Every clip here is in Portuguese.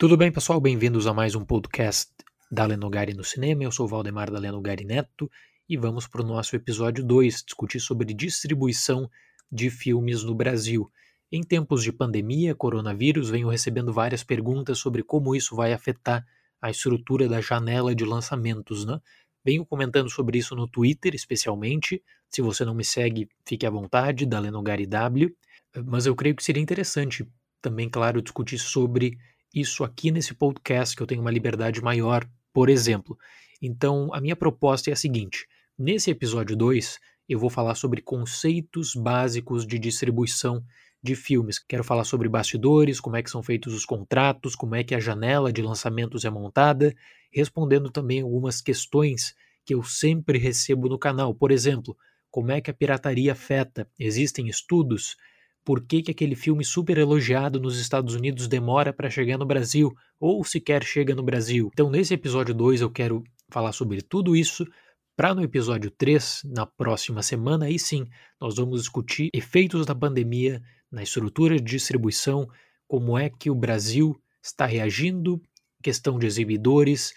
Tudo bem, pessoal? Bem-vindos a mais um podcast da Lenogari no Cinema. Eu sou o Valdemar da Lenogari Neto e vamos para o nosso episódio 2, discutir sobre distribuição de filmes no Brasil. Em tempos de pandemia, coronavírus, venho recebendo várias perguntas sobre como isso vai afetar a estrutura da janela de lançamentos, né? Venho comentando sobre isso no Twitter, especialmente. Se você não me segue, fique à vontade, da Lenogari W. Mas eu creio que seria interessante também, claro, discutir sobre isso aqui nesse podcast, que eu tenho uma liberdade maior, por exemplo. Então, a minha proposta é a seguinte: nesse episódio 2, eu vou falar sobre conceitos básicos de distribuição de filmes. Quero falar sobre bastidores, como é que são feitos os contratos, como é que a janela de lançamentos é montada, respondendo também algumas questões que eu sempre recebo no canal. Por exemplo, como é que a pirataria afeta? Existem estudos? Por que, que aquele filme super elogiado nos Estados Unidos demora para chegar no Brasil ou sequer chega no Brasil? Então, nesse episódio 2, eu quero falar sobre tudo isso. Para no episódio 3, na próxima semana, aí sim, nós vamos discutir efeitos da pandemia na estrutura de distribuição, como é que o Brasil está reagindo, questão de exibidores,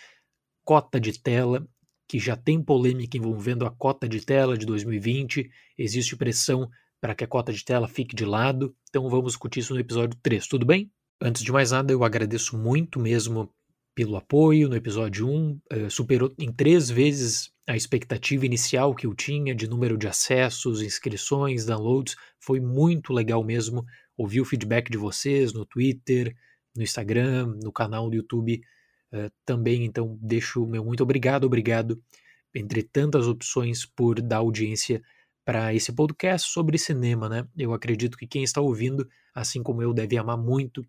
cota de tela, que já tem polêmica envolvendo a cota de tela de 2020, existe pressão para que a cota de tela fique de lado, então vamos discutir isso no episódio 3, tudo bem? Antes de mais nada, eu agradeço muito mesmo pelo apoio. No episódio 1, eh, superou em três vezes a expectativa inicial que eu tinha de número de acessos, inscrições, downloads. Foi muito legal mesmo ouvir o feedback de vocês no Twitter, no Instagram, no canal do YouTube uh, também. Então, deixo o meu muito obrigado, obrigado, entre tantas opções, por dar audiência para esse podcast sobre cinema, né? Eu acredito que quem está ouvindo, assim como eu, deve amar muito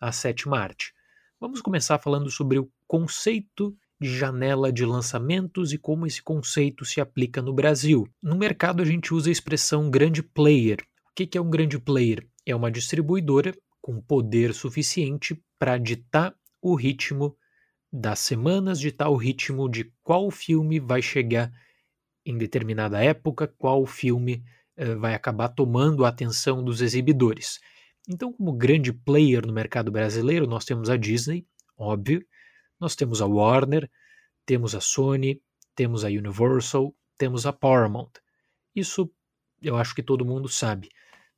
a sétima arte. Vamos começar falando sobre o conceito de janela de lançamentos e como esse conceito se aplica no Brasil. No mercado, a gente usa a expressão grande player. O que é um grande player? É uma distribuidora com poder suficiente para ditar o ritmo das semanas, ditar o ritmo de qual filme vai chegar em determinada época, qual filme uh, vai acabar tomando a atenção dos exibidores. Então, como grande player no mercado brasileiro, nós temos a Disney, óbvio, nós temos a Warner, temos a Sony, temos a Universal, temos a Paramount. Isso eu acho que todo mundo sabe.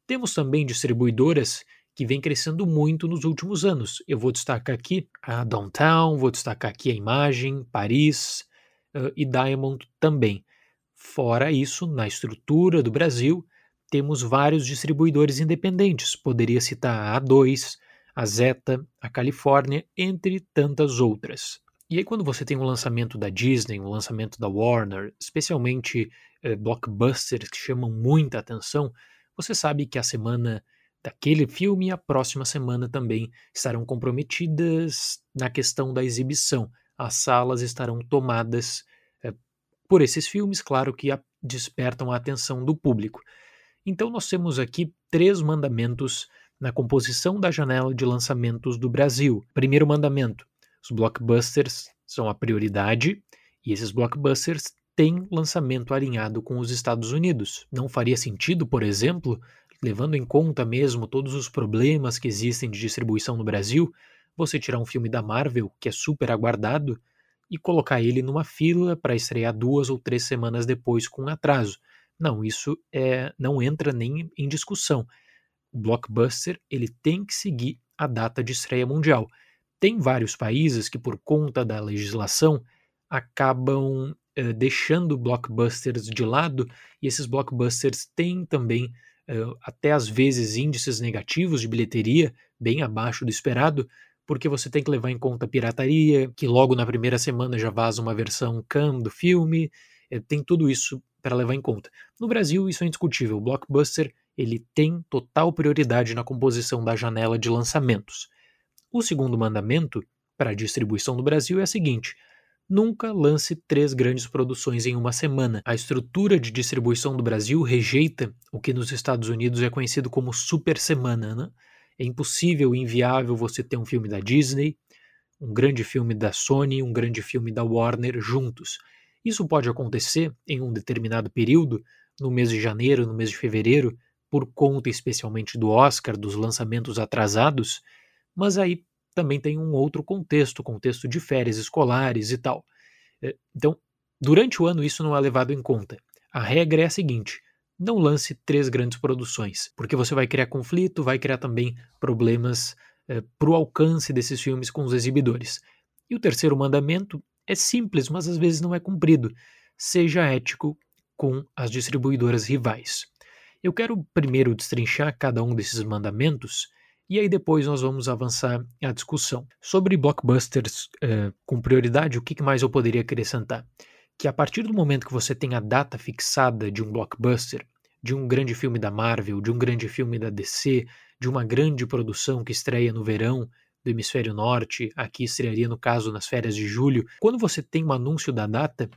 Temos também distribuidoras que vêm crescendo muito nos últimos anos. Eu vou destacar aqui a Downtown, vou destacar aqui a Imagem, Paris uh, e Diamond também. Fora isso, na estrutura do Brasil, temos vários distribuidores independentes. Poderia citar a A2, a Zeta, a Califórnia, entre tantas outras. E aí, quando você tem um lançamento da Disney, um lançamento da Warner, especialmente eh, blockbusters que chamam muita atenção, você sabe que a semana daquele filme e a próxima semana também estarão comprometidas na questão da exibição. As salas estarão tomadas por esses filmes, claro que a, despertam a atenção do público. Então, nós temos aqui três mandamentos na composição da janela de lançamentos do Brasil. Primeiro mandamento: os blockbusters são a prioridade e esses blockbusters têm lançamento alinhado com os Estados Unidos. Não faria sentido, por exemplo, levando em conta mesmo todos os problemas que existem de distribuição no Brasil, você tirar um filme da Marvel, que é super aguardado, e colocar ele numa fila para estrear duas ou três semanas depois com atraso. Não, isso é, não entra nem em discussão o blockbuster ele tem que seguir a data de estreia mundial. Tem vários países que, por conta da legislação, acabam uh, deixando blockbusters de lado, e esses blockbusters têm também, uh, até às vezes, índices negativos de bilheteria, bem abaixo do esperado, porque você tem que levar em conta a pirataria, que logo na primeira semana já vaza uma versão CAM do filme, uh, tem tudo isso para levar em conta. No Brasil, isso é indiscutível. O blockbuster ele tem total prioridade na composição da janela de lançamentos. O segundo mandamento para a distribuição no Brasil é a seguinte: nunca lance três grandes produções em uma semana. A estrutura de distribuição do Brasil rejeita o que nos Estados Unidos é conhecido como super semana. Né? É impossível, inviável você ter um filme da Disney, um grande filme da Sony, um grande filme da Warner juntos. Isso pode acontecer em um determinado período, no mês de janeiro, no mês de fevereiro, por conta especialmente do Oscar, dos lançamentos atrasados, mas aí também tem um outro contexto, contexto de férias escolares e tal. É, então, durante o ano isso não é levado em conta. A regra é a seguinte: não lance três grandes produções, porque você vai criar conflito, vai criar também problemas é, para o alcance desses filmes com os exibidores. E o terceiro mandamento é simples, mas às vezes não é cumprido. Seja ético com as distribuidoras rivais. Eu quero primeiro destrinchar cada um desses mandamentos e aí depois nós vamos avançar a discussão. Sobre blockbusters uh, com prioridade, o que mais eu poderia acrescentar? Que a partir do momento que você tem a data fixada de um blockbuster, de um grande filme da Marvel, de um grande filme da DC, de uma grande produção que estreia no verão do hemisfério norte, aqui estrearia no caso nas férias de julho, quando você tem um anúncio da data,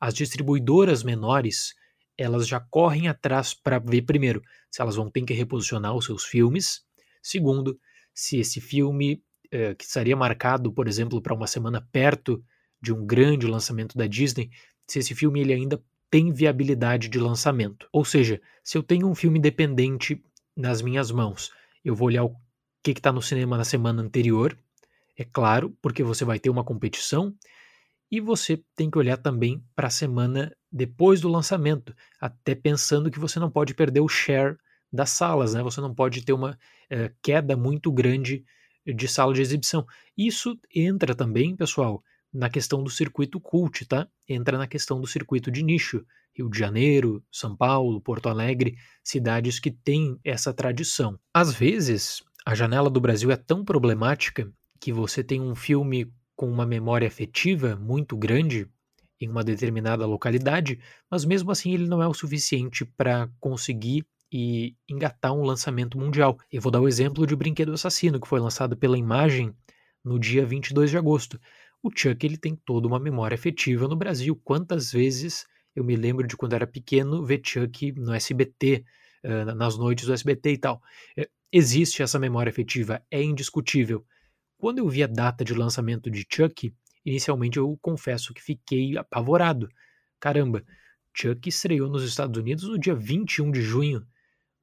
as distribuidoras menores elas já correm atrás para ver, primeiro, se elas vão ter que reposicionar os seus filmes, segundo, se esse filme, eh, que estaria marcado, por exemplo, para uma semana perto de um grande lançamento da Disney, se esse filme ele ainda tem viabilidade de lançamento. Ou seja, se eu tenho um filme independente nas minhas mãos, eu vou olhar o que está no cinema na semana anterior, é claro, porque você vai ter uma competição, e você tem que olhar também para a semana depois do lançamento, até pensando que você não pode perder o share das salas, né? Você não pode ter uma é, queda muito grande de sala de exibição. Isso entra também, pessoal, na questão do circuito cult, tá? Entra na questão do circuito de nicho. Rio de Janeiro, São Paulo, Porto Alegre, cidades que têm essa tradição. Às vezes, a janela do Brasil é tão problemática que você tem um filme com uma memória afetiva muito grande em uma determinada localidade, mas mesmo assim ele não é o suficiente para conseguir e engatar um lançamento mundial. Eu vou dar o exemplo de Brinquedo Assassino, que foi lançado pela Imagem no dia 22 de agosto. O Chuck ele tem toda uma memória afetiva no Brasil. Quantas vezes eu me lembro de quando era pequeno ver Chuck no SBT, eh, nas noites do SBT e tal. Eh, existe essa memória afetiva, é indiscutível. Quando eu vi a data de lançamento de Chuck, inicialmente eu confesso que fiquei apavorado. Caramba, Chuck estreou nos Estados Unidos no dia 21 de junho.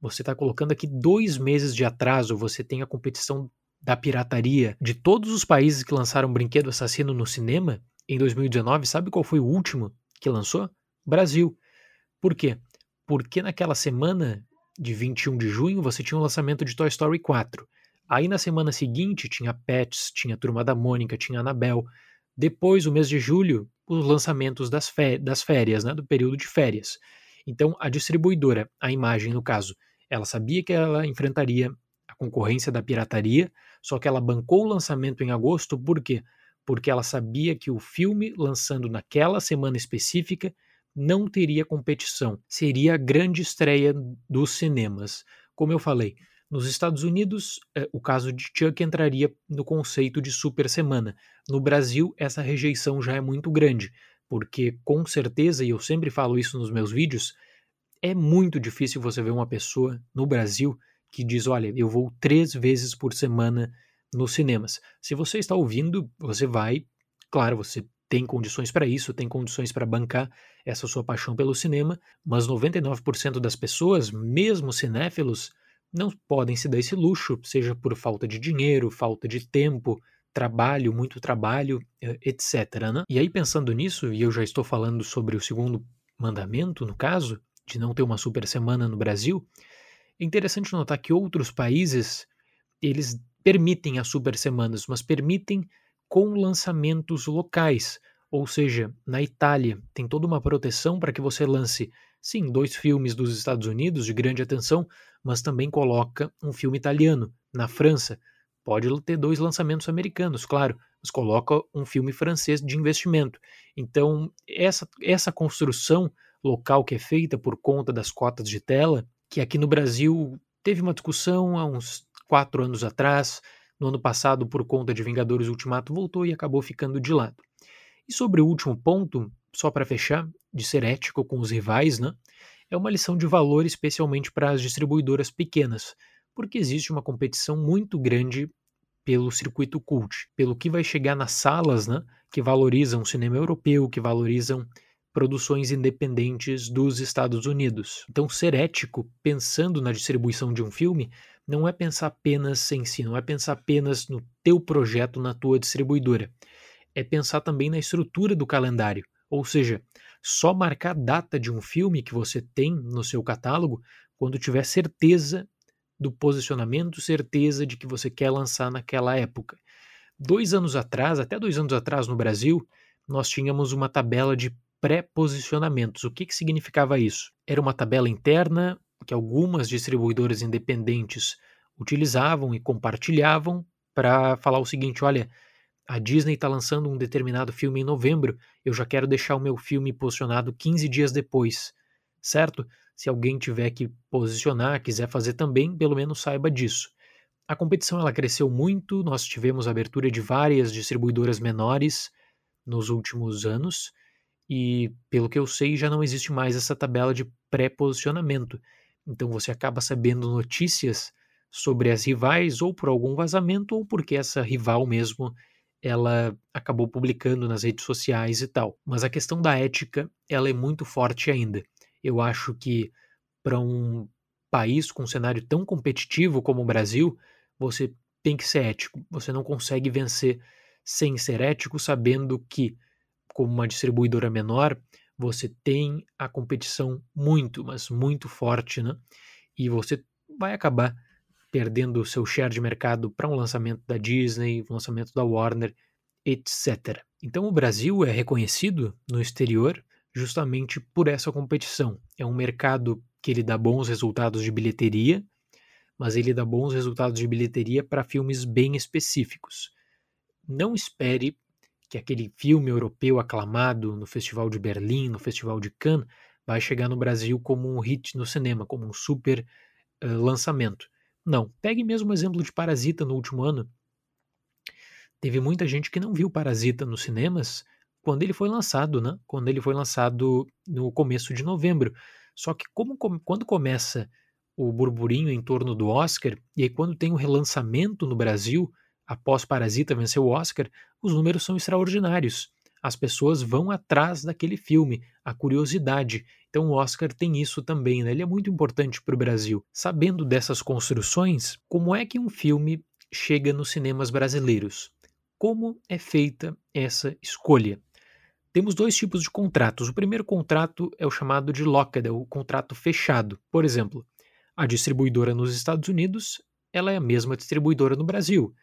Você está colocando aqui dois meses de atraso, você tem a competição da pirataria. De todos os países que lançaram Brinquedo Assassino no cinema, em 2019, sabe qual foi o último que lançou? Brasil. Por quê? Porque naquela semana de 21 de junho você tinha o lançamento de Toy Story 4. Aí na semana seguinte tinha Pets, tinha Turma da Mônica, tinha Anabel. Depois, o mês de julho, os lançamentos das, das férias, né, do período de férias. Então, a distribuidora, a imagem no caso, ela sabia que ela enfrentaria concorrência da pirataria, só que ela bancou o lançamento em agosto, por quê? Porque ela sabia que o filme lançando naquela semana específica não teria competição, seria a grande estreia dos cinemas. Como eu falei, nos Estados Unidos, eh, o caso de Chuck entraria no conceito de super semana. No Brasil, essa rejeição já é muito grande, porque com certeza, e eu sempre falo isso nos meus vídeos, é muito difícil você ver uma pessoa no Brasil que diz: olha, eu vou três vezes por semana nos cinemas. Se você está ouvindo, você vai, claro, você tem condições para isso, tem condições para bancar essa sua paixão pelo cinema, mas 99% das pessoas, mesmo cinéfilos, não podem se dar esse luxo, seja por falta de dinheiro, falta de tempo, trabalho, muito trabalho, eh, etc. Né? E aí, pensando nisso, e eu já estou falando sobre o segundo mandamento, no caso, de não ter uma super semana no Brasil, é interessante notar que outros países eles permitem as super semanas, mas permitem com lançamentos locais. Ou seja, na Itália tem toda uma proteção para que você lance, sim, dois filmes dos Estados Unidos de grande atenção, mas também coloca um filme italiano. Na França, pode ter dois lançamentos americanos, claro, mas coloca um filme francês de investimento. Então, essa, essa construção local que é feita por conta das cotas de tela, que aqui no Brasil teve uma discussão há uns quatro anos atrás, no ano passado, por conta de Vingadores Ultimato, voltou e acabou ficando de lado. E sobre o último ponto, só para fechar, de ser ético com os rivais, né? é uma lição de valor especialmente para as distribuidoras pequenas, porque existe uma competição muito grande pelo circuito cult, pelo que vai chegar nas salas, né, que valorizam o cinema europeu, que valorizam produções independentes dos Estados Unidos. Então, ser ético, pensando na distribuição de um filme, não é pensar apenas em si, não é pensar apenas no teu projeto, na tua distribuidora. É pensar também na estrutura do calendário. Ou seja, só marcar a data de um filme que você tem no seu catálogo quando tiver certeza do posicionamento, certeza de que você quer lançar naquela época. Dois anos atrás, até dois anos atrás no Brasil, nós tínhamos uma tabela de pré-posicionamentos. O que, que significava isso? Era uma tabela interna que algumas distribuidoras independentes utilizavam e compartilhavam para falar o seguinte: olha, a Disney está lançando um determinado filme em novembro, eu já quero deixar o meu filme posicionado 15 dias depois, certo? Se alguém tiver que posicionar, quiser fazer também, pelo menos saiba disso. A competição ela cresceu muito, nós tivemos abertura de várias distribuidoras menores nos últimos anos, e pelo que eu sei, já não existe mais essa tabela de pré-posicionamento. Então você acaba sabendo notícias sobre as rivais ou por algum vazamento ou porque essa rival mesmo ela acabou publicando nas redes sociais e tal. Mas a questão da ética, ela é muito forte ainda. Eu acho que para um país com um cenário tão competitivo como o Brasil, você tem que ser ético. Você não consegue vencer sem ser ético, sabendo que, como uma distribuidora menor, você tem a competição muito, mas muito forte, né? E você vai acabar perdendo o seu share de mercado para um lançamento da Disney, um lançamento da Warner, etc. Então o Brasil é reconhecido no exterior justamente por essa competição. É um mercado que ele dá bons resultados de bilheteria, mas ele dá bons resultados de bilheteria para filmes bem específicos. Não espere que aquele filme europeu aclamado no Festival de Berlim, no Festival de Cannes, vai chegar no Brasil como um hit no cinema, como um super uh, lançamento. Não. Pegue mesmo o exemplo de Parasita no último ano. Teve muita gente que não viu Parasita nos cinemas quando ele foi lançado, né? Quando ele foi lançado no começo de novembro. Só que como, quando começa o burburinho em torno do Oscar, e aí quando tem o um relançamento no Brasil, após Parasita vencer o Oscar, os números são extraordinários. As pessoas vão atrás daquele filme, a curiosidade. Então o Oscar tem isso também, né? Ele é muito importante para o Brasil. Sabendo dessas construções, como é que um filme chega nos cinemas brasileiros? Como é feita essa escolha? Temos dois tipos de contratos. O primeiro contrato é o chamado de locked, é o contrato fechado. Por exemplo, a distribuidora nos Estados Unidos, ela é a mesma distribuidora no Brasil.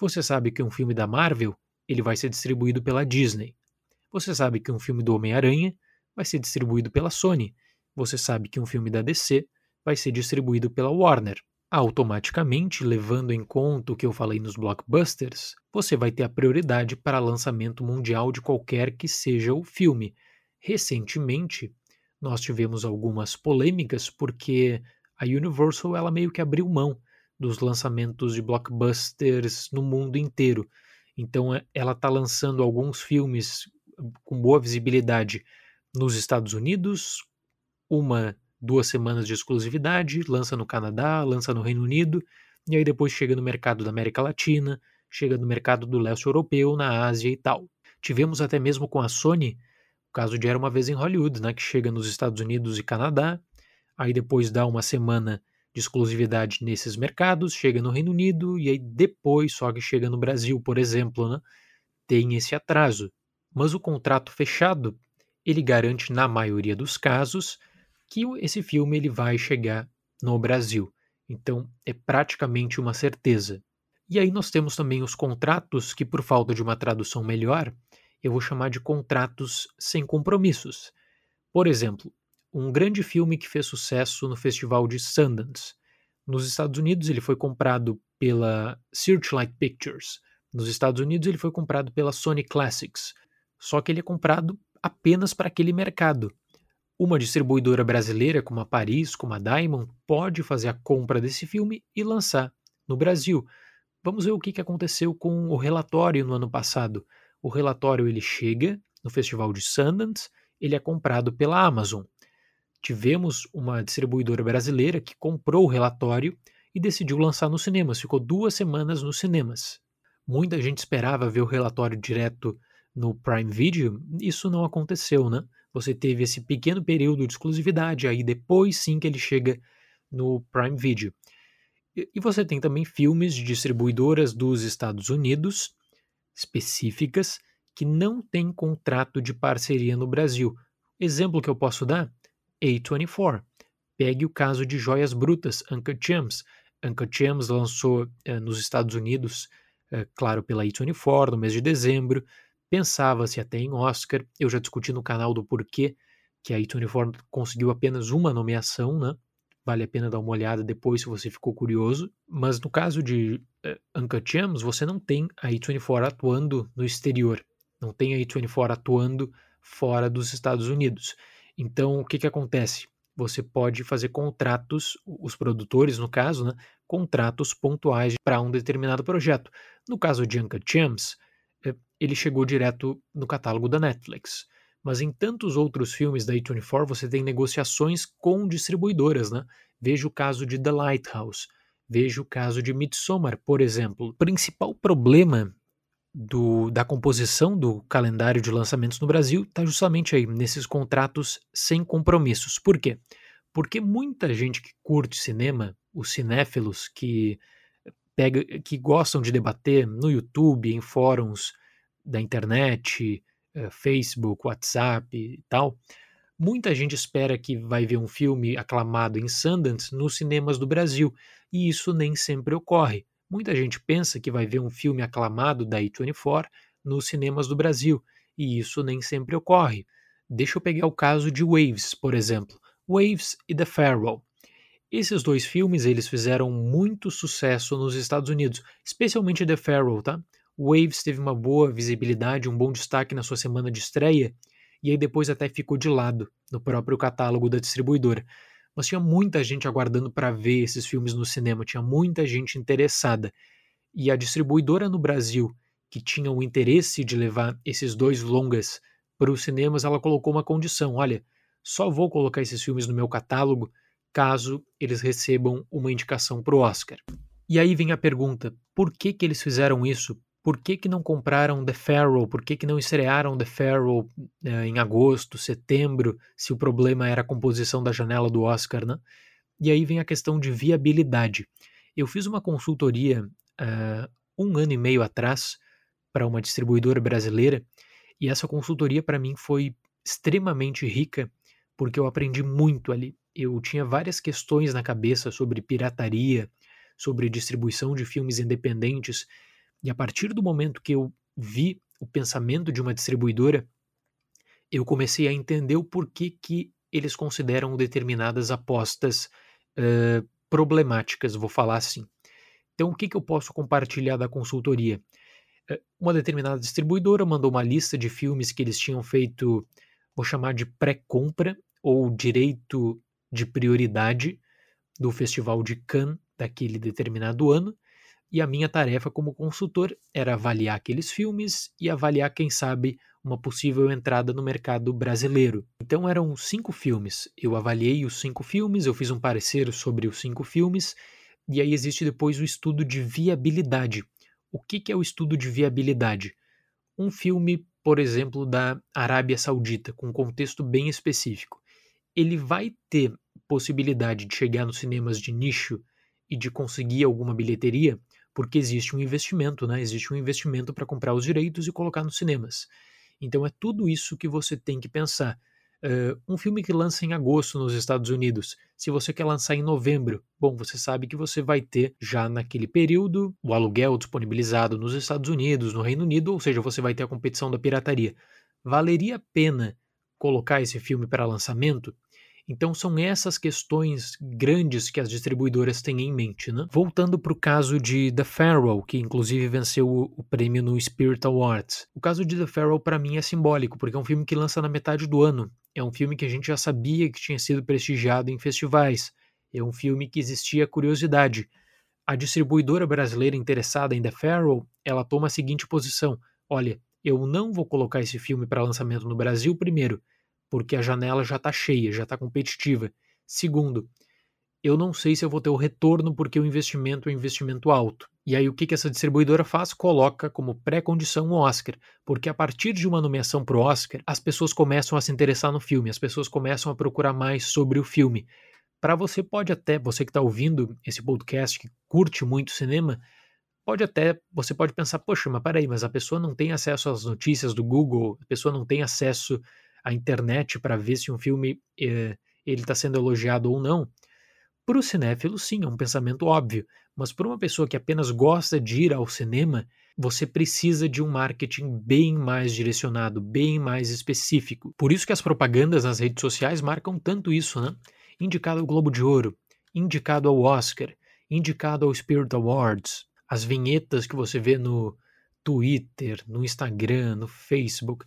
Você sabe que um filme da Marvel, ele vai ser distribuído pela Disney. Você sabe que um filme do Homem-Aranha vai ser distribuído pela Sony. Você sabe que um filme da DC vai ser distribuído pela Warner. Automaticamente, levando em conta o que eu falei nos blockbusters, você vai ter a prioridade para lançamento mundial de qualquer que seja o filme. Recentemente, nós tivemos algumas polêmicas porque a Universal ela meio que abriu mão dos lançamentos de blockbusters no mundo inteiro. Então ela está lançando alguns filmes com boa visibilidade nos Estados Unidos, uma, duas semanas de exclusividade, lança no Canadá, lança no Reino Unido, e aí depois chega no mercado da América Latina, chega no mercado do leste europeu, na Ásia e tal. Tivemos até mesmo com a Sony, o caso de Era Uma Vez em Hollywood, né, que chega nos Estados Unidos e Canadá, aí depois dá uma semana de exclusividade nesses mercados, chega no Reino Unido, e aí depois só que chega no Brasil, por exemplo, né, tem esse atraso. Mas o contrato fechado, ele garante na maioria dos casos que esse filme ele vai chegar no Brasil. Então é praticamente uma certeza. E aí nós temos também os contratos que por falta de uma tradução melhor, eu vou chamar de contratos sem compromissos. Por exemplo, um grande filme que fez sucesso no Festival de Sundance. Nos Estados Unidos ele foi comprado pela Searchlight Pictures. Nos Estados Unidos ele foi comprado pela Sony Classics. Só que ele é comprado apenas para aquele mercado. Uma distribuidora brasileira, como a Paris, como a Diamond, pode fazer a compra desse filme e lançar no Brasil. Vamos ver o que aconteceu com o relatório no ano passado. O relatório ele chega no Festival de Sundance, ele é comprado pela Amazon. Tivemos uma distribuidora brasileira que comprou o relatório e decidiu lançar nos cinemas. Ficou duas semanas nos cinemas. Muita gente esperava ver o relatório direto no Prime Video, isso não aconteceu, né? Você teve esse pequeno período de exclusividade, aí depois sim que ele chega no Prime Video. E você tem também filmes de distribuidoras dos Estados Unidos específicas que não têm contrato de parceria no Brasil. Exemplo que eu posso dar: A24. Pegue o caso de Joias Brutas, Uncle Gems. Uncle Gems lançou eh, nos Estados Unidos, eh, claro, pela A24, no mês de dezembro. Pensava-se até em Oscar. Eu já discuti no canal do porquê que a A24 conseguiu apenas uma nomeação, né? Vale a pena dar uma olhada depois se você ficou curioso. Mas no caso de uh, Uncut Gems, você não tem a A24 atuando no exterior. Não tem a A24 atuando fora dos Estados Unidos. Então, o que, que acontece? Você pode fazer contratos, os produtores, no caso, né, contratos pontuais para um determinado projeto. No caso de Uncut Gems, eh, ele chegou direto no catálogo da Netflix. Mas em tantos outros filmes da A24 você tem negociações com distribuidoras, né? Veja o caso de The Lighthouse, veja o caso de Midsommar, por exemplo. O principal problema do, da composição do calendário de lançamentos no Brasil está justamente aí, nesses contratos sem compromissos. Por quê? Porque muita gente que curte cinema, os cinéfilos que pega, que gostam de debater no YouTube, em fóruns da internet, eh, Facebook, WhatsApp e tal, muita gente espera que vai ver um filme aclamado em Sundance nos cinemas do Brasil, e isso nem sempre ocorre. Muita gente pensa que vai ver um filme aclamado da A24 nos cinemas do Brasil, e isso nem sempre ocorre. Deixa eu pegar o caso de Waves, por exemplo. Waves e The Farewell. Esses dois filmes eles fizeram muito sucesso nos Estados Unidos, especialmente The Farewell, tá? Waves teve uma boa visibilidade, um bom destaque na sua semana de estreia, e aí depois até ficou de lado no próprio catálogo da distribuidora. Mas tinha muita gente aguardando para ver esses filmes no cinema, tinha muita gente interessada. E a distribuidora no Brasil, que tinha o interesse de levar esses dois longas para os cinemas, ela colocou uma condição: olha, só vou colocar esses filmes no meu catálogo caso eles recebam uma indicação para o Oscar. E aí vem a pergunta: por que, que eles fizeram isso? Por que, que não compraram The Farewell? Por que, que não estrearam The Farewell eh, em agosto, setembro, se o problema era a composição da janela do Oscar, né? E aí vem a questão de viabilidade. Eu fiz uma consultoria uh, um ano e meio atrás para uma distribuidora brasileira e essa consultoria para mim foi extremamente rica porque eu aprendi muito ali. Eu tinha várias questões na cabeça sobre pirataria, sobre distribuição de filmes independentes e a partir do momento que eu vi o pensamento de uma distribuidora, eu comecei a entender o porquê que eles consideram determinadas apostas uh, problemáticas, vou falar assim. Então, o que, que eu posso compartilhar da consultoria? Uma determinada distribuidora mandou uma lista de filmes que eles tinham feito, vou chamar de pré-compra ou direito de prioridade do Festival de Cannes daquele determinado ano, e a minha tarefa como consultor era avaliar aqueles filmes e avaliar, quem sabe, uma possível entrada no mercado brasileiro. Então eram cinco filmes. Eu avaliei os cinco filmes, eu fiz um parecer sobre os cinco filmes, e aí existe depois o estudo de viabilidade. O que, que é o estudo de viabilidade? Um filme, por exemplo, da Arábia Saudita, com um contexto bem específico. Ele vai ter possibilidade de chegar nos cinemas de nicho e de conseguir alguma bilheteria porque existe um investimento, né? Existe um investimento para comprar os direitos e colocar nos cinemas. Então é tudo isso que você tem que pensar. Uh, um filme que lança em agosto nos Estados Unidos, se você quer lançar em novembro, bom, você sabe que você vai ter já naquele período o aluguel disponibilizado nos Estados Unidos, no Reino Unido, ou seja, você vai ter a competição da pirataria. Valeria a pena colocar esse filme para lançamento? Então são essas questões grandes que as distribuidoras têm em mente. Né? Voltando para o caso de The Farewell, que inclusive venceu o, prêmio no Spirit Awards. O caso de The Farewell para mim é simbólico, porque é um filme que lança na metade do ano. É um filme que a gente já sabia que tinha sido prestigiado em festivais. É um filme que existia curiosidade. A distribuidora brasileira interessada em The Farewell, ela toma a seguinte posição: olha, eu não vou colocar esse filme para lançamento no Brasil primeiro porque a janela já está cheia, já está competitiva. Segundo, eu não sei se eu vou ter o retorno porque o investimento é um investimento alto. E aí o que, que essa distribuidora faz? Coloca como pré-condição o Oscar, porque a partir de uma nomeação para o Oscar, as pessoas começam a se interessar no filme, as pessoas começam a procurar mais sobre o filme. para você pode até, você que está ouvindo esse podcast, que curte muito cinema, pode até, você pode pensar, poxa, mas peraí, mas a pessoa não tem acesso às notícias do Google, a pessoa não tem acesso à internet para ver se um filme eh, ele está sendo elogiado ou não. Para o cinéfilo, sim, é um pensamento óbvio, mas para uma pessoa que apenas gosta de ir ao cinema, você precisa de um marketing bem mais direcionado, bem mais específico. Por isso que as propagandas nas redes sociais marcam tanto isso, né? Indicado ao Globo de Ouro, indicado ao Oscar, indicado ao Spirit Awards, as vinhetas que você vê no Twitter, no Instagram, no Facebook,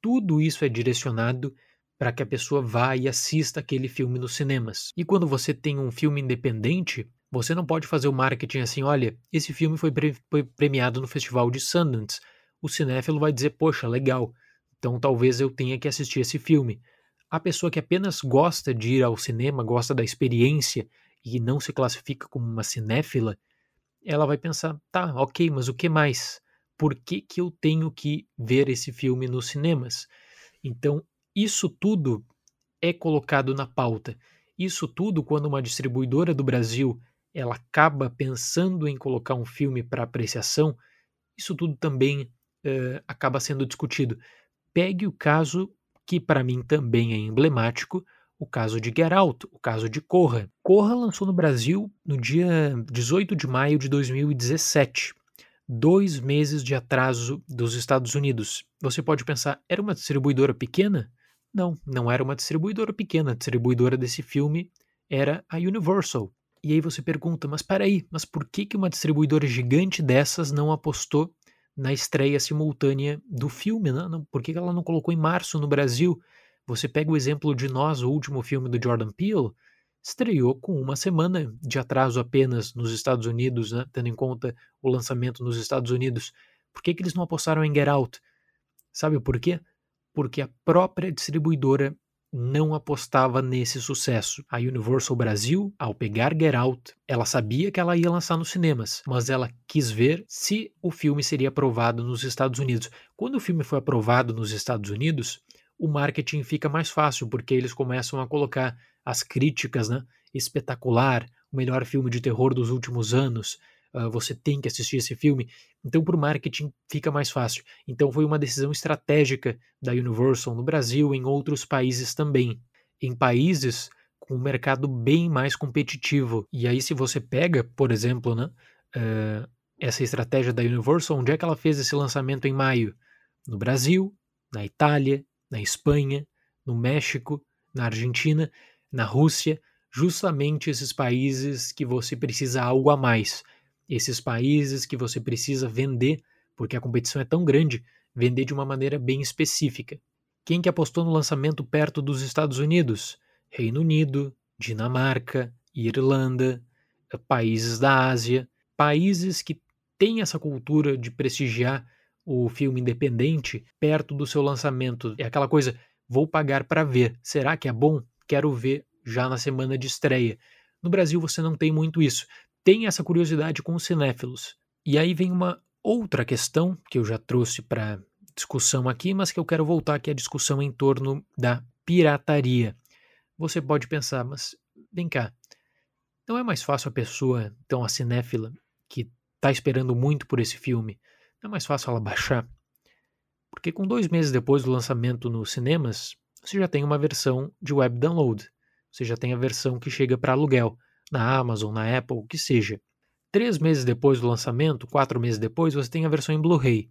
tudo isso é direcionado para que a pessoa vá e assista aquele filme nos cinemas. E quando você tem um filme independente, você não pode fazer o marketing assim, olha, esse filme foi, pre foi premiado no Festival de Sundance. O cinéfilo vai dizer, poxa, legal, então talvez eu tenha que assistir esse filme. A pessoa que apenas gosta de ir ao cinema, gosta da experiência e não se classifica como uma cinéfila, ela vai pensar, tá, ok, mas o que mais? Por que, que eu tenho que ver esse filme nos cinemas? Então, isso tudo é colocado na pauta. Isso tudo, quando uma distribuidora do Brasil ela acaba pensando em colocar um filme para apreciação, isso tudo também uh, acaba sendo discutido. Pegue o caso que para mim também é emblemático, o caso de Get Out, o caso de Corra. Corra lançou no Brasil no dia 18 de maio de 2017, dois meses de atraso dos Estados Unidos. Você pode pensar, era uma distribuidora pequena? Não, não era uma distribuidora pequena. A distribuidora desse filme era a Universal, e aí você pergunta, mas peraí, mas por que, que uma distribuidora gigante dessas não apostou na estreia simultânea do filme? Né? Por que, que ela não colocou em março no Brasil? Você pega o exemplo de Nós, o último filme do Jordan Peele, estreou com uma semana de atraso apenas nos Estados Unidos, né? tendo em conta o lançamento nos Estados Unidos. Por que, que eles não apostaram em Get Out? Sabe por quê? Porque a própria distribuidora não apostava nesse sucesso. A Universal Brasil, ao pegar Get Out, ela sabia que ela ia lançar nos cinemas, mas ela quis ver se o filme seria aprovado nos Estados Unidos. Quando o filme foi aprovado nos Estados Unidos, o marketing fica mais fácil, porque eles começam a colocar as críticas, né? Espetacular, o melhor filme de terror dos últimos anos, uh, você tem que assistir esse filme. Então, para o marketing, fica mais fácil. Então, foi uma decisão estratégica da Universal no Brasil e em outros países também. Em países com um mercado bem mais competitivo. E aí, se você pega, por exemplo, né, uh, essa estratégia da Universal, onde é que ela fez esse lançamento em maio? No Brasil, na Itália, na Espanha, no México, na Argentina, na Rússia, justamente esses países que você precisa algo a mais esses países que você precisa vender, porque a competição é tão grande, vender de uma maneira bem específica. Quem que apostou no lançamento perto dos Estados Unidos? Reino Unido, Dinamarca, Irlanda, eh, países da Ásia, países que têm essa cultura de prestigiar o filme independente perto do seu lançamento. É aquela coisa, vou pagar para ver. Será que é bom? Quero ver já na semana de estreia. No Brasil você não tem muito isso tem essa curiosidade com os cinéfilos. E aí vem uma outra questão que eu já trouxe para discussão aqui, mas que eu quero voltar aqui à discussão em torno da pirataria. Você pode pensar, mas vem cá, não é mais fácil a pessoa, então a cinéfila, que está esperando muito por esse filme, não é mais fácil ela baixar? Porque com dois meses depois do lançamento nos cinemas, você já tem uma versão de web download, você já tem a versão que chega para aluguel na Amazon, na Apple, o que seja. Três meses depois do lançamento, quatro meses depois, você tem a versão em Blu-ray.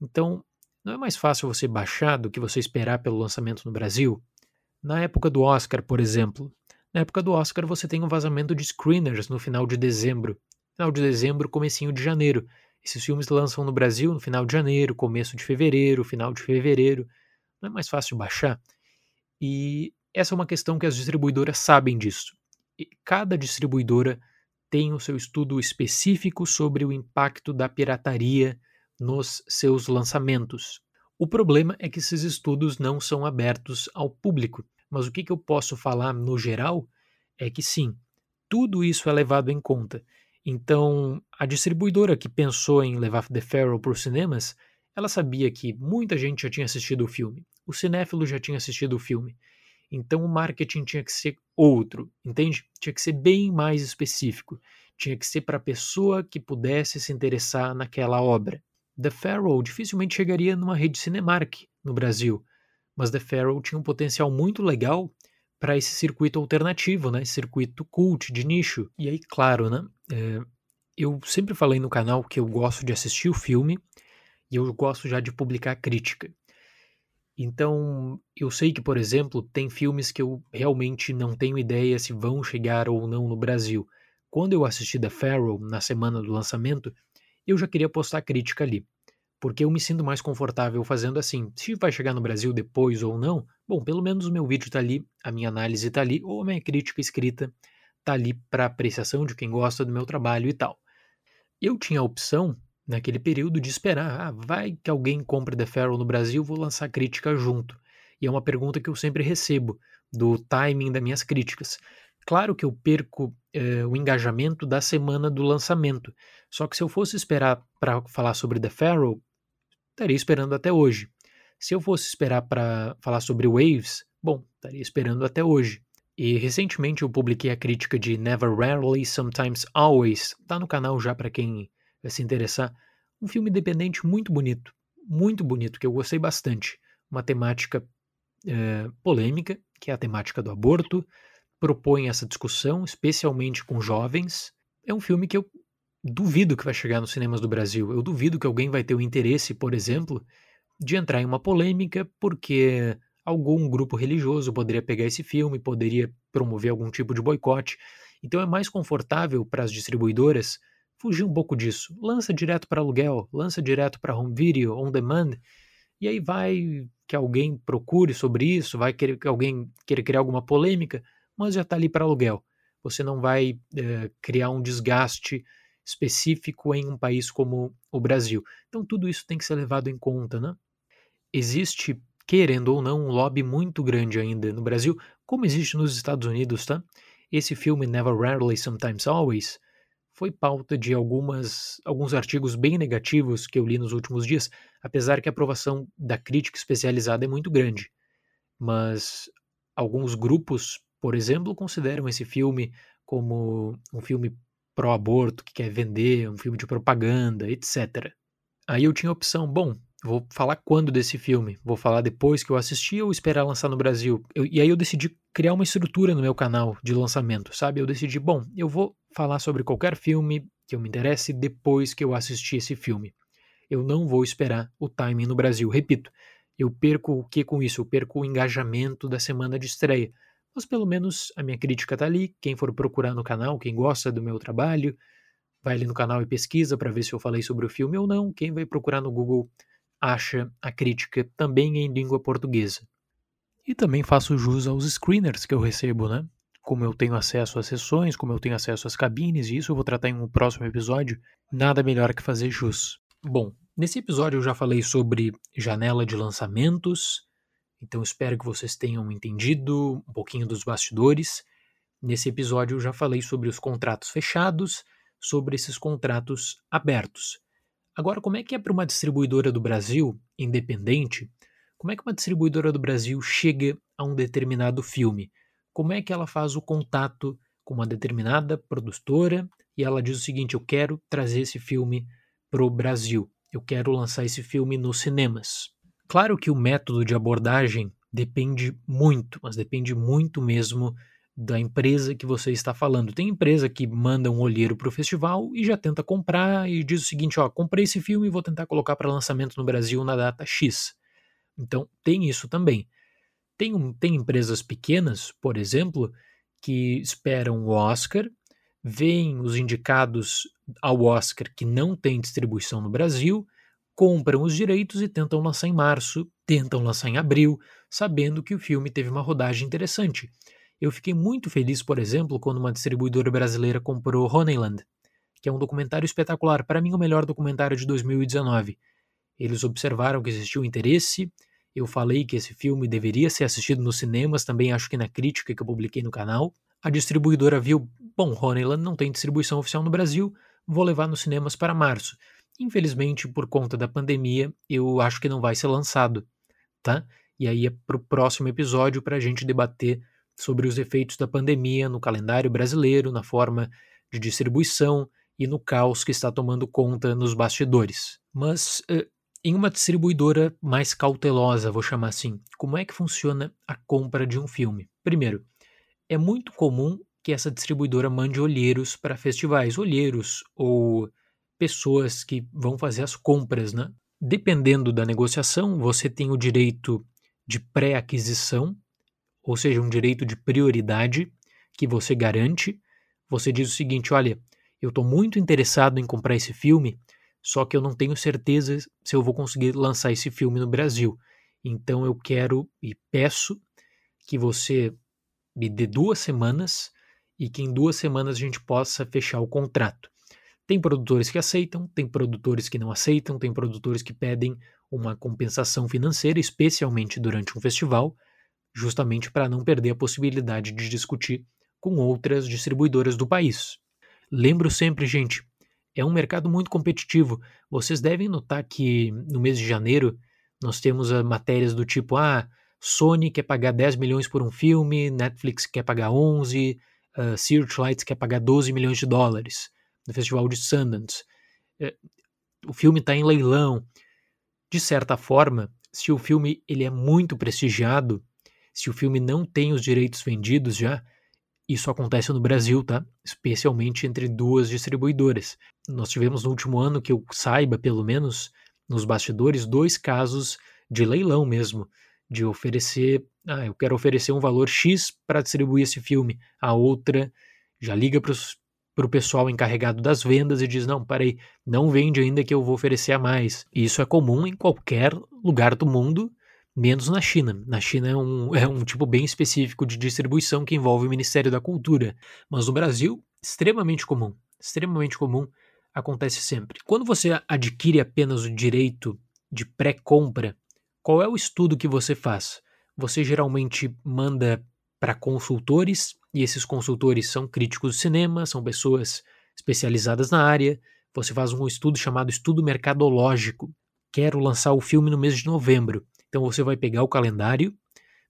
Então, não é mais fácil você baixar do que você esperar pelo lançamento no Brasil? Na época do Oscar, por exemplo, na época do Oscar você tem um vazamento de screeners no final de dezembro. Final de dezembro, comecinho de janeiro. Esses filmes lançam no Brasil no final de janeiro, começo de fevereiro, final de fevereiro. Não é mais fácil baixar? E essa é uma questão que as distribuidoras sabem disso cada distribuidora tem o seu estudo específico sobre o impacto da pirataria nos seus lançamentos. O problema é que esses estudos não são abertos ao público, mas o que, que eu posso falar no geral é que sim, tudo isso é levado em conta. Então, a distribuidora que pensou em levar The Pharaoh para os cinemas, ela sabia que muita gente já tinha assistido o filme, o cinéfilo já tinha assistido o filme. Então o marketing tinha que ser outro, entende? Tinha que ser bem mais específico. Tinha que ser para a pessoa que pudesse se interessar naquela obra. The Pharaoh dificilmente chegaria numa rede Cinemark no Brasil, mas The Pharaoh tinha um potencial muito legal para esse circuito alternativo, né? Esse circuito cult, de nicho. E aí, claro, né? É, eu sempre falei no canal que eu gosto de assistir o filme e eu gosto já de publicar crítica. Então, eu sei que, por exemplo, tem filmes que eu realmente não tenho ideia se vão chegar ou não no Brasil. Quando eu assisti The Pharaoh na semana do lançamento, eu já queria postar crítica ali, porque eu me sinto mais confortável fazendo assim. Se vai chegar no Brasil depois ou não, bom, pelo menos o meu vídeo está ali, a minha análise está ali, ou a minha crítica escrita está ali para apreciação de quem gosta do meu trabalho e tal. Eu tinha a opção naquele período de esperar, ah, vai que alguém compre The Pharaoh no Brasil, vou lançar crítica junto. E é uma pergunta que eu sempre recebo, do timing das minhas críticas. Claro que eu perco eh, o engajamento da semana do lançamento, só que se eu fosse esperar para falar sobre The Pharaoh, estaria esperando até hoje. Se eu fosse esperar para falar sobre Waves, bom, estaria esperando até hoje. E recentemente eu publiquei a crítica de Never Rarely, Sometimes Always, tá no canal já para quem vai se interessar. Um filme independente muito bonito, muito bonito, que eu gostei bastante. Uma temática é, polêmica, que é a temática do aborto, propõe essa discussão, especialmente com jovens. É um filme que eu duvido que vai chegar nos cinemas do Brasil. Eu duvido que alguém vai ter o interesse, por exemplo, de entrar em uma polêmica porque algum grupo religioso poderia pegar esse filme, poderia promover algum tipo de boicote. Então é mais confortável para as distribuidoras fugir um pouco disso. Lança direto para aluguel, lança direto para home video, on demand, e aí vai que alguém procure sobre isso, vai querer que alguém queira criar alguma polêmica, mas já está ali para aluguel. Você não vai é, criar um desgaste específico em um país como o Brasil. Então tudo isso tem que ser levado em conta, né? Existe, querendo ou não, um lobby muito grande ainda no Brasil, como existe nos Estados Unidos, tá? Esse filme Never Rarely, Sometimes Always foi pauta de algumas, alguns artigos bem negativos que eu li nos últimos dias, apesar que a aprovação da crítica especializada é muito grande. Mas alguns grupos, por exemplo, consideram esse filme como um filme pró-aborto, que quer vender, um filme de propaganda, etc. Aí eu tinha a opção, bom, vou falar quando desse filme? Vou falar depois que eu assisti ou esperar lançar no Brasil? Eu, e aí eu decidi criar uma estrutura no meu canal de lançamento, sabe? Eu decidi, bom, eu vou falar sobre qualquer filme que eu me interesse depois que eu assistir esse filme. Eu não vou esperar o timing no Brasil. Repito, eu perco o que com isso? Eu perco o engajamento da semana de estreia. Mas pelo menos a minha crítica está ali. Quem for procurar no canal, quem gosta do meu trabalho, vai ali no canal e pesquisa para ver se eu falei sobre o filme ou não. Quem vai procurar no Google acha a crítica também em língua portuguesa. E também faço jus aos screeners que eu recebo, né? Como eu tenho acesso às sessões, como eu tenho acesso às cabines, e isso eu vou tratar em um próximo episódio, nada melhor que fazer jus. Bom, nesse episódio eu já falei sobre janela de lançamentos, então espero que vocês tenham entendido um pouquinho dos bastidores. Nesse episódio eu já falei sobre os contratos fechados, sobre esses contratos abertos. Agora, como é que é para uma distribuidora do Brasil, independente, como é que uma distribuidora do Brasil chega a um determinado filme? Como é que ela faz o contato com uma determinada produtora e ela diz o seguinte: eu quero trazer esse filme para o Brasil, eu quero lançar esse filme nos cinemas. Claro que o método de abordagem depende muito, mas depende muito mesmo da empresa que você está falando. Tem empresa que manda um olheiro para o festival e já tenta comprar e diz o seguinte: ó, comprei esse filme e vou tentar colocar para lançamento no Brasil na data X. Então, tem isso também. Tem, um, tem empresas pequenas, por exemplo, que esperam o Oscar, veem os indicados ao Oscar que não tem distribuição no Brasil, compram os direitos e tentam lançar em março, tentam lançar em abril, sabendo que o filme teve uma rodagem interessante. Eu fiquei muito feliz, por exemplo, quando uma distribuidora brasileira comprou Honeyland, que é um documentário espetacular, para mim o melhor documentário de 2019. Eles observaram que existiu interesse, eu falei que esse filme deveria ser assistido nos cinemas, também acho que na crítica que eu publiquei no canal. A distribuidora viu, bom, Honeyland não tem distribuição oficial no Brasil, vou levar nos cinemas para março. Infelizmente, por conta da pandemia, eu acho que não vai ser lançado, tá? e aí é para o próximo episódio para a gente debater sobre os efeitos da pandemia no calendário brasileiro, na forma de distribuição e no caos que está tomando conta nos bastidores. Mas uh, em uma distribuidora mais cautelosa, vou chamar assim, como é que funciona a compra de um filme? Primeiro, é muito comum que essa distribuidora mande olheiros para festivais, olheiros ou pessoas que vão fazer as compras, né? Dependendo da negociação, você tem o direito de pré-aquisição, ou seja, um direito de prioridade que você garante. Você diz o seguinte: olha, eu estou muito interessado em comprar esse filme, só que eu não tenho certeza se eu vou conseguir lançar esse filme no Brasil. Então eu quero e peço que você me dê duas semanas e que em duas semanas a gente possa fechar o contrato. Tem produtores que aceitam, tem produtores que não aceitam, tem produtores que pedem uma compensação financeira, especialmente durante um festival, justamente para não perder a possibilidade de discutir com outras distribuidoras do país. Lembro sempre, gente, é um mercado muito competitivo. Vocês devem notar que no mês de janeiro nós temos matérias do tipo: ah, Sony quer pagar 10 milhões por um filme, Netflix quer pagar 11, uh, Searchlight quer pagar 12 milhões de dólares no Festival de Sundance. Uh, o filme está em leilão. De certa forma, se o filme ele é muito prestigiado, se o filme não tem os direitos vendidos já, isso acontece no Brasil, tá? Especialmente entre duas distribuidoras. Nós tivemos no último ano, que eu saiba, pelo menos, nos bastidores, dois casos de leilão mesmo, de oferecer, ah, eu quero oferecer um valor X para distribuir esse filme. A outra já liga para o pessoal encarregado das vendas e diz: não, peraí, não vende ainda que eu vou oferecer a mais. Isso é comum em qualquer lugar do mundo menos na China. Na China é um, é um tipo bem específico de distribuição que envolve o Ministério da Cultura. Mas no Brasil, extremamente comum. Extremamente comum, acontece sempre. Quando você adquire apenas o direito de pré-compra, qual é o estudo que você faz? Você geralmente manda para consultores, e esses consultores são críticos de cinema, são pessoas especializadas na área. Você faz um estudo chamado estudo mercadológico. Quero lançar o filme no mês de novembro. Então você vai pegar o calendário,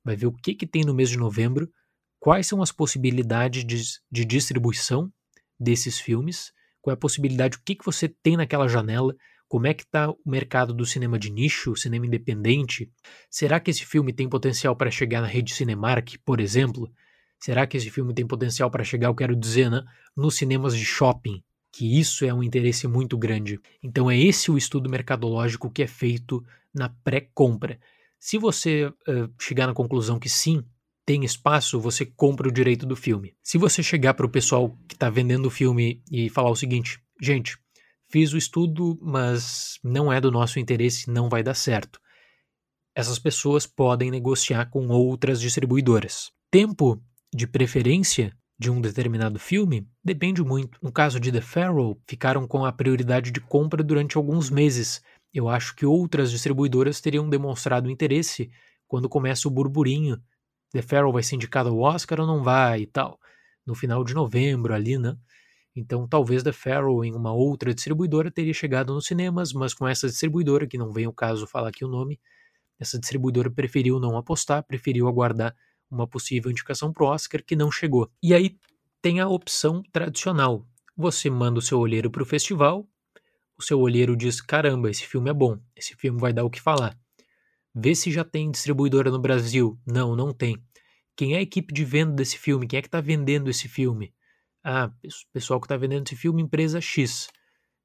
vai ver o que, que tem no mês de novembro, quais são as possibilidades de, de distribuição desses filmes, qual é a possibilidade, o que, que você tem naquela janela, como é que está o mercado do cinema de nicho, cinema independente. Será que esse filme tem potencial para chegar na rede Cinemark, por exemplo? Será que esse filme tem potencial para chegar, eu quero dizer, né, nos cinemas de shopping? Que isso é um interesse muito grande. Então é esse o estudo mercadológico que é feito na pré-compra. Se você uh, chegar na conclusão que sim, tem espaço, você compra o direito do filme. Se você chegar para o pessoal que está vendendo o filme e falar o seguinte: gente, fiz o estudo, mas não é do nosso interesse, não vai dar certo. Essas pessoas podem negociar com outras distribuidoras. Tempo de preferência de um determinado filme depende muito. No caso de The Pharaoh, ficaram com a prioridade de compra durante alguns meses, eu acho que outras distribuidoras teriam demonstrado interesse quando começa o burburinho. The Pharaoh vai ser indicado ao Oscar ou não vai e tal. No final de novembro ali, né? Então talvez The Pharaoh em uma outra distribuidora teria chegado nos cinemas, mas com essa distribuidora, que não vem o caso falar aqui o nome, essa distribuidora preferiu não apostar, preferiu aguardar uma possível indicação pro Oscar que não chegou. E aí tem a opção tradicional. Você manda o seu olheiro para o festival, o seu olheiro diz: caramba, esse filme é bom, esse filme vai dar o que falar. Vê se já tem distribuidora no Brasil. Não, não tem. Quem é a equipe de venda desse filme? Quem é que está vendendo esse filme? Ah, pessoal que está vendendo esse filme, empresa X.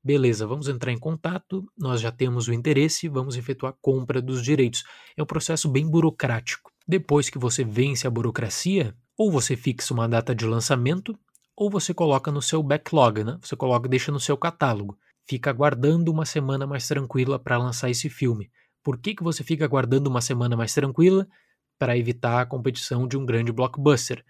Beleza, vamos entrar em contato, nós já temos o interesse, vamos efetuar a compra dos direitos. É um processo bem burocrático. Depois que você vence a burocracia, ou você fixa uma data de lançamento, ou você coloca no seu backlog, né? Você coloca, deixa no seu catálogo fica aguardando uma semana mais tranquila para lançar esse filme. Por que, que você fica aguardando uma semana mais tranquila? Para evitar a competição de um grande blockbuster.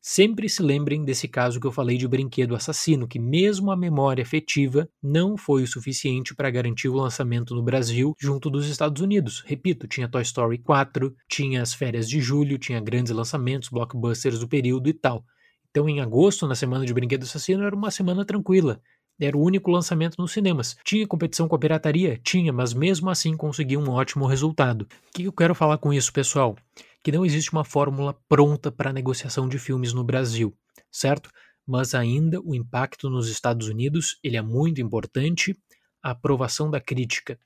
Sempre se lembrem desse caso que eu falei de Brinquedo Assassino, que mesmo a memória afetiva não foi o suficiente para garantir o lançamento no Brasil junto dos Estados Unidos. Repito, tinha Toy Story 4, tinha as férias de julho, tinha grandes lançamentos, blockbusters do período e tal. Então, em agosto, na semana de Brinquedo Assassino, era uma semana tranquila Era o único lançamento nos cinemas. Tinha competição com a pirataria? Tinha, mas mesmo assim conseguia um ótimo resultado. O que eu quero falar com isso, pessoal? Que não existe uma fórmula pronta para a negociação de filmes no Brasil, certo? Mas ainda o impacto nos Estados Unidos ele é muito importante, a aprovação da crítica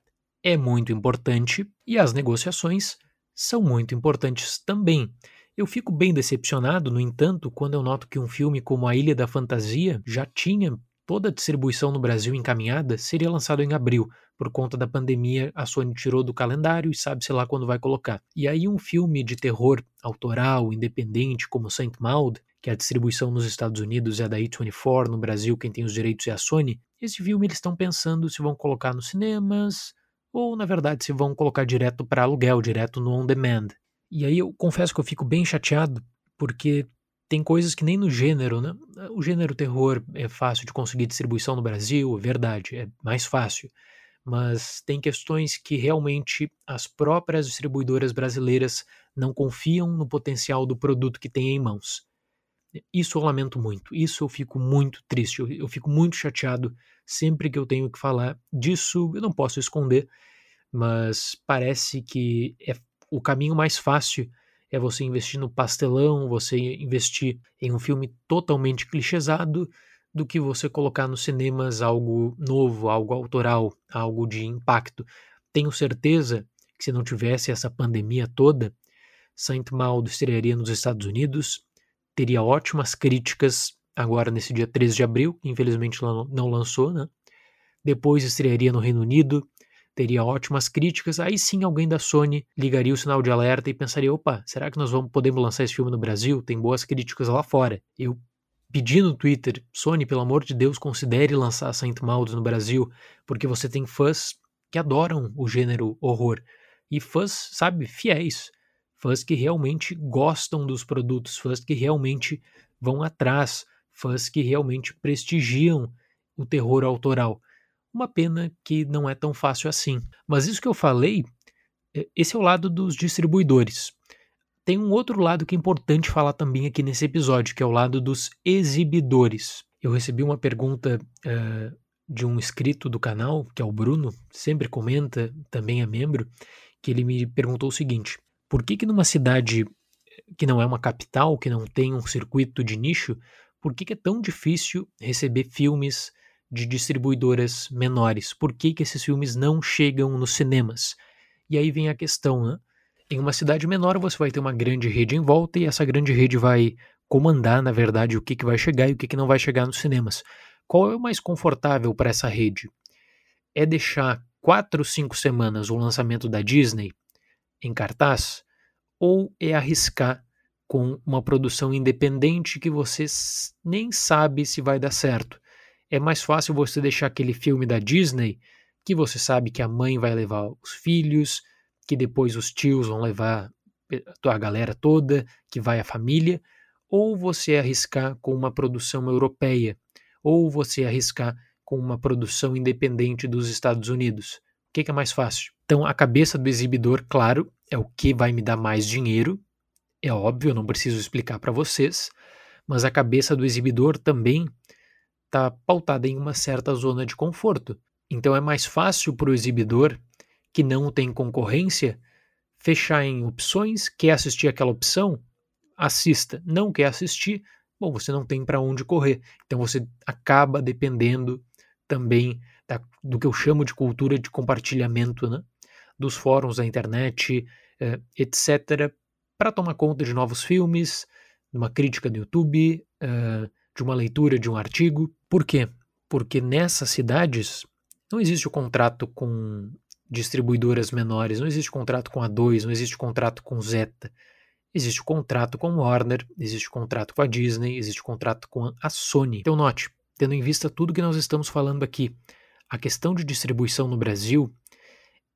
é muito importante e as negociações são muito importantes também. Eu fico bem decepcionado, no entanto, quando eu noto que um filme como A Ilha da Fantasia já tinha toda a distribuição no Brasil encaminhada, seria lançado em abril. Por conta da pandemia, a Sony tirou do calendário e sabe-se lá quando vai colocar. E aí, um filme de terror autoral, independente, como Saint Maud, que a distribuição nos Estados Unidos é da A24, no Brasil quem tem os direitos é a Sony, esse filme eles estão pensando se vão colocar nos cinemas ou, na verdade, se vão colocar direto para aluguel, direto no on demand. E aí eu confesso que eu fico bem chateado, porque tem coisas que nem no gênero, né? O gênero terror é fácil de conseguir distribuição no Brasil, é verdade, é mais fácil. Mas tem questões que realmente as próprias distribuidoras brasileiras não confiam no potencial do produto que têm em mãos. Isso eu lamento muito, isso eu fico muito triste, eu, eu fico muito chateado sempre que eu tenho que falar disso, eu não posso esconder, mas parece que é o caminho mais fácil é você investir no pastelão, você investir em um filme totalmente clichêsado, do que você colocar nos cinemas algo novo, algo autoral, algo de impacto. Tenho certeza que se não tivesse essa pandemia toda, Saint Maud estrearia nos Estados Unidos, teria ótimas críticas agora nesse dia 13 de abril, infelizmente não lançou, né? Depois estrearia no Reino Unido, teria ótimas críticas, aí sim alguém da Sony ligaria o sinal de alerta e pensaria: opa, será que nós vamos podemos lançar esse filme no Brasil? Tem boas críticas lá fora. Eu pedi no Twitter, Sony, pelo amor de Deus, considere lançar Saint Maud no Brasil, porque você tem fãs que adoram o gênero horror. E fãs, sabe, fiéis. Fãs que realmente gostam dos produtos, fãs que realmente vão atrás, fãs que realmente prestigiam o terror autoral. Uma pena que não é tão fácil assim. Mas isso que eu falei, é, esse é o lado dos distribuidores. Tem um outro lado que é importante falar também aqui nesse episódio, que é o lado dos exibidores. Eu recebi uma pergunta uh, de um inscrito do canal, que é o Bruno, sempre comenta, também é membro, que ele me perguntou o seguinte: por que, que numa cidade que não é uma capital, que não tem um circuito de nicho, por que, que é tão difícil receber filmes de distribuidoras menores. Por que, que esses filmes não chegam nos cinemas? E aí vem a questão, né? Em uma cidade menor você vai ter uma grande rede em volta e essa grande rede vai comandar, na verdade, o que, que vai chegar e o que, que não vai chegar nos cinemas. Qual é o mais confortável para essa rede? É deixar quatro, cinco semanas o lançamento da Disney em cartaz? Ou é arriscar com uma produção independente que você nem sabe se vai dar certo? É mais fácil você deixar aquele filme da Disney que você sabe que a mãe vai levar os filhos, que depois os tios vão levar a galera toda, que vai a família, ou você arriscar com uma produção europeia, ou você arriscar com uma produção independente dos Estados Unidos. O que, é mais fácil? Então, a cabeça do exibidor, claro, é o que vai me dar mais dinheiro. É óbvio, não preciso explicar para vocês, mas a cabeça do exibidor também está pautada em uma certa zona de conforto. Então é mais fácil para o exibidor que não tem concorrência fechar em opções, quer assistir aquela opção, assista. Não quer assistir, bom, você não tem para onde correr. Então você acaba dependendo também da, do que eu chamo de cultura de compartilhamento, né? dos fóruns da internet, eh, etc., para tomar conta de novos filmes, de uma crítica do YouTube, eh, de uma leitura de um artigo. Por quê? Porque nessas cidades não existe o contrato com distribuidoras menores, não existe contrato com a 2, não existe contrato com Zeta. Existe contrato com Warner, existe contrato com a Disney, existe contrato com a Sony. Então note, tendo em vista tudo que nós estamos falando aqui, a questão de distribuição no Brasil,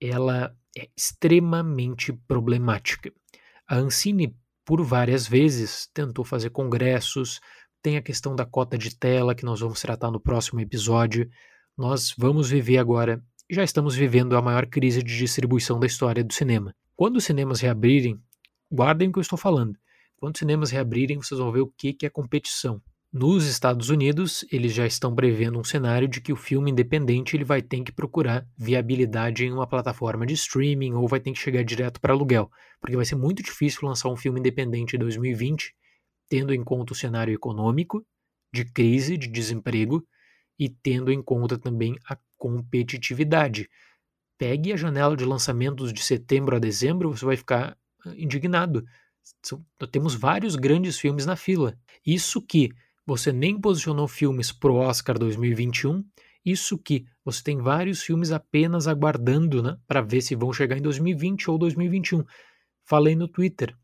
ela é extremamente problemática. A Ancine, por várias vezes, tentou fazer congressos, tem a questão da cota de tela, que nós vamos tratar no próximo episódio. Nós vamos viver agora, já estamos vivendo a maior crise de distribuição da história do cinema. Quando os cinemas reabrirem, guardem o que eu estou falando. Quando os cinemas reabrirem, vocês vão ver o que, que é competição. Nos Estados Unidos, eles já estão prevendo um cenário de que o filme independente ele vai ter que procurar viabilidade em uma plataforma de streaming ou vai ter que chegar direto para aluguel, porque vai ser muito difícil lançar um filme independente em 2020, tendo em conta o cenário econômico, de crise, de desemprego e tendo em conta também a competitividade. Pegue a janela de lançamentos de setembro a dezembro, você vai ficar ah, indignado. Temos vários grandes filmes na fila. Isso que você nem posicionou filmes pro Oscar 2021. Isso que você tem vários filmes apenas aguardando, né, para ver se vão chegar em 2020 ou 2021. Falei no Twitter,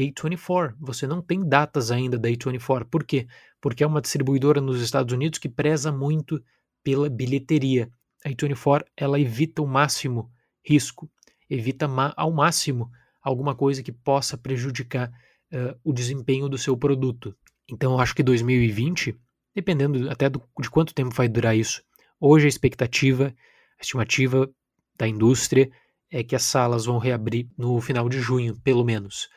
A24, você não tem datas ainda da A24. Por quê? Porque é uma distribuidora nos Estados Unidos que preza muito pela bilheteria. A A24, ela evita o máximo risco, evita ao máximo alguma coisa que possa prejudicar uh, o desempenho do seu produto. Então eu acho que 2020, dependendo até do, de quanto tempo vai durar isso, hoje a expectativa, a estimativa da indústria é que as salas vão reabrir no final de junho, pelo menos.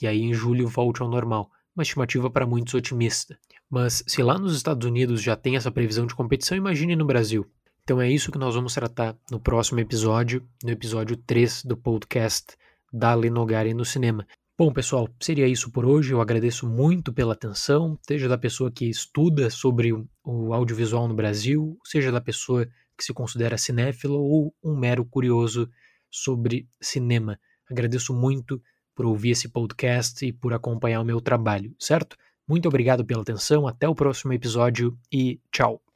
E aí em julho volte ao normal. Uma estimativa para muitos otimista. Mas se lá nos Estados Unidos já tem essa previsão de competição, imagine no Brasil. Então é isso que nós vamos tratar no próximo episódio, no episódio 3 do podcast da Lenogari no cinema. Bom, pessoal, seria isso por hoje. Eu agradeço muito pela atenção, seja da pessoa que estuda sobre o audiovisual no Brasil, seja da pessoa que se considera cinéfilo ou um mero curioso sobre cinema. Agradeço muito por ouvir esse podcast e por acompanhar o meu trabalho, certo? Muito obrigado pela atenção, até o próximo episódio e tchau!